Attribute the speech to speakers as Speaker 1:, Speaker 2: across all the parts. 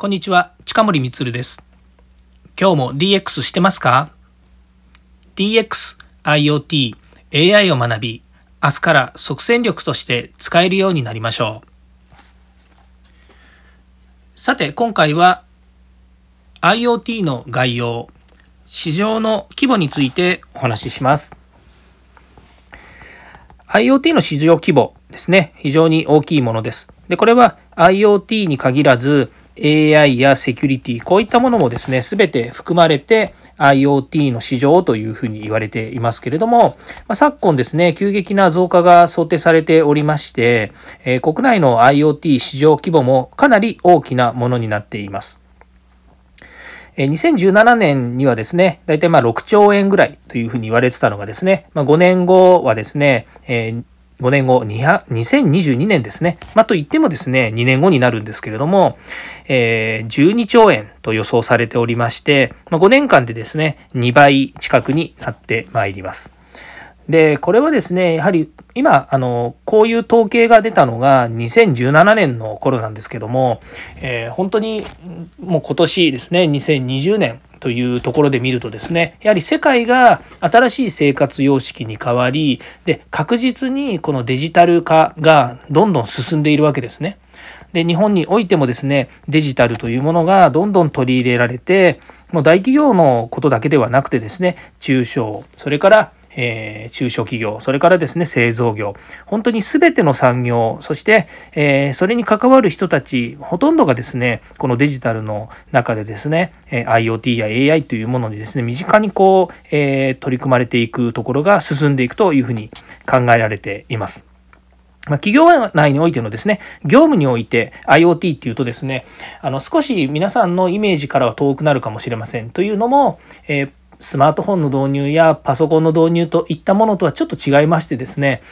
Speaker 1: こんにちは、近森光です。今日も DX してますか ?DX、IoT、AI を学び、明日から即戦力として使えるようになりましょう。さて、今回は IoT の概要、市場の規模についてお話しします。IoT の市場規模ですね、非常に大きいものです。で、これは IoT に限らず AI やセキュリティ、こういったものもですね、すべて含まれて IoT の市場というふうに言われていますけれども、ま、昨今ですね、急激な増加が想定されておりまして、え、国内の IoT 市場規模もかなり大きなものになっています。2017年にはですね、大体まあ6兆円ぐらいというふうに言われてたのがですね、ま、5年後はですね、5年後、2022年ですね。まあ、と言ってもですね、2年後になるんですけれども、えー、12兆円と予想されておりまして、まあ、5年間でですね、2倍近くになってまいります。で、これはですね、やはり今、あの、こういう統計が出たのが2017年の頃なんですけども、えー、本当にもう今年ですね、2020年、というところで見るとですねやはり世界が新しい生活様式に変わりで確実にこのデジタル化がどんどん進んでいるわけですね。で日本においてもですねデジタルというものがどんどん取り入れられてもう大企業のことだけではなくてですね中小それからえー、中小企業、それからですね、製造業、本当に全ての産業、そして、えー、それに関わる人たち、ほとんどがですね、このデジタルの中でですね、え IoT や AI というものにですね、身近にこう、えー、取り組まれていくところが進んでいくというふうに考えられています。ま企業内においてのですね、業務において IoT っていうとですね、あの少し皆さんのイメージからは遠くなるかもしれません。というのも、えースマートフォンの導入やパソコンの導入といったものとはちょっと違いましてですね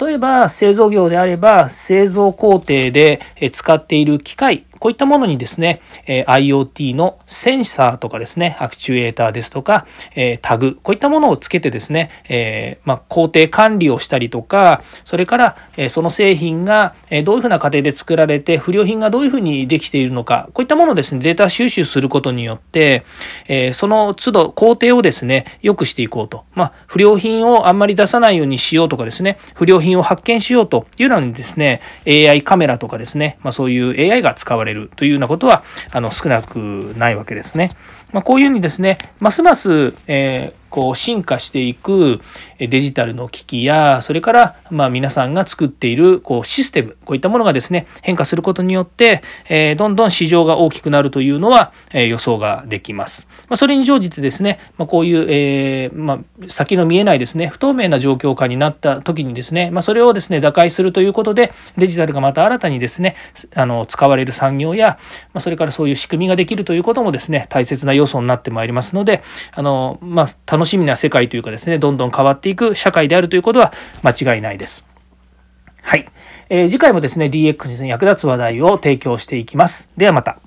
Speaker 1: 例えば製造業であれば製造工程で使っている機械こういったものにですね、え IoT のセンサーとかですね、アクチュエーターですとか、えタグ、こういったものをつけてですね、えまあ、工程管理をしたりとか、それから、えその製品がえどういうふうな過程で作られて、不良品がどういうふうにできているのか、こういったものをですね、データ収集することによって、えその都度工程をですね、良くしていこうと。まあ、不良品をあんまり出さないようにしようとかですね、不良品を発見しようというのにですね、AI カメラとかですね、まあ、そういう AI が使われるというようなことはあの少なくないわけですね。まあ、こういうふうにですね、ますます、えーこう進化していくデジタルの機器やそれからま皆さんが作っているこうシステムこういったものがですね変化することによって、えどんどん市場が大きくなるというのは、え予想ができます。ま、それに乗じてですね、ま、こういう、え、ま、先の見えないですね不透明な状況下になった時にですね、ま、それをですね打開するということでデジタルがまた新たにですねあの使われる産業や、ま、それからそういう仕組みができるということもですね大切な要素になってまいりますのであの、まあ、楽しみな世界というかですね、どんどん変わっていく社会であるということは間違いないです。はい。えー、次回もですね、DX に役立つ話題を提供していきます。ではまた。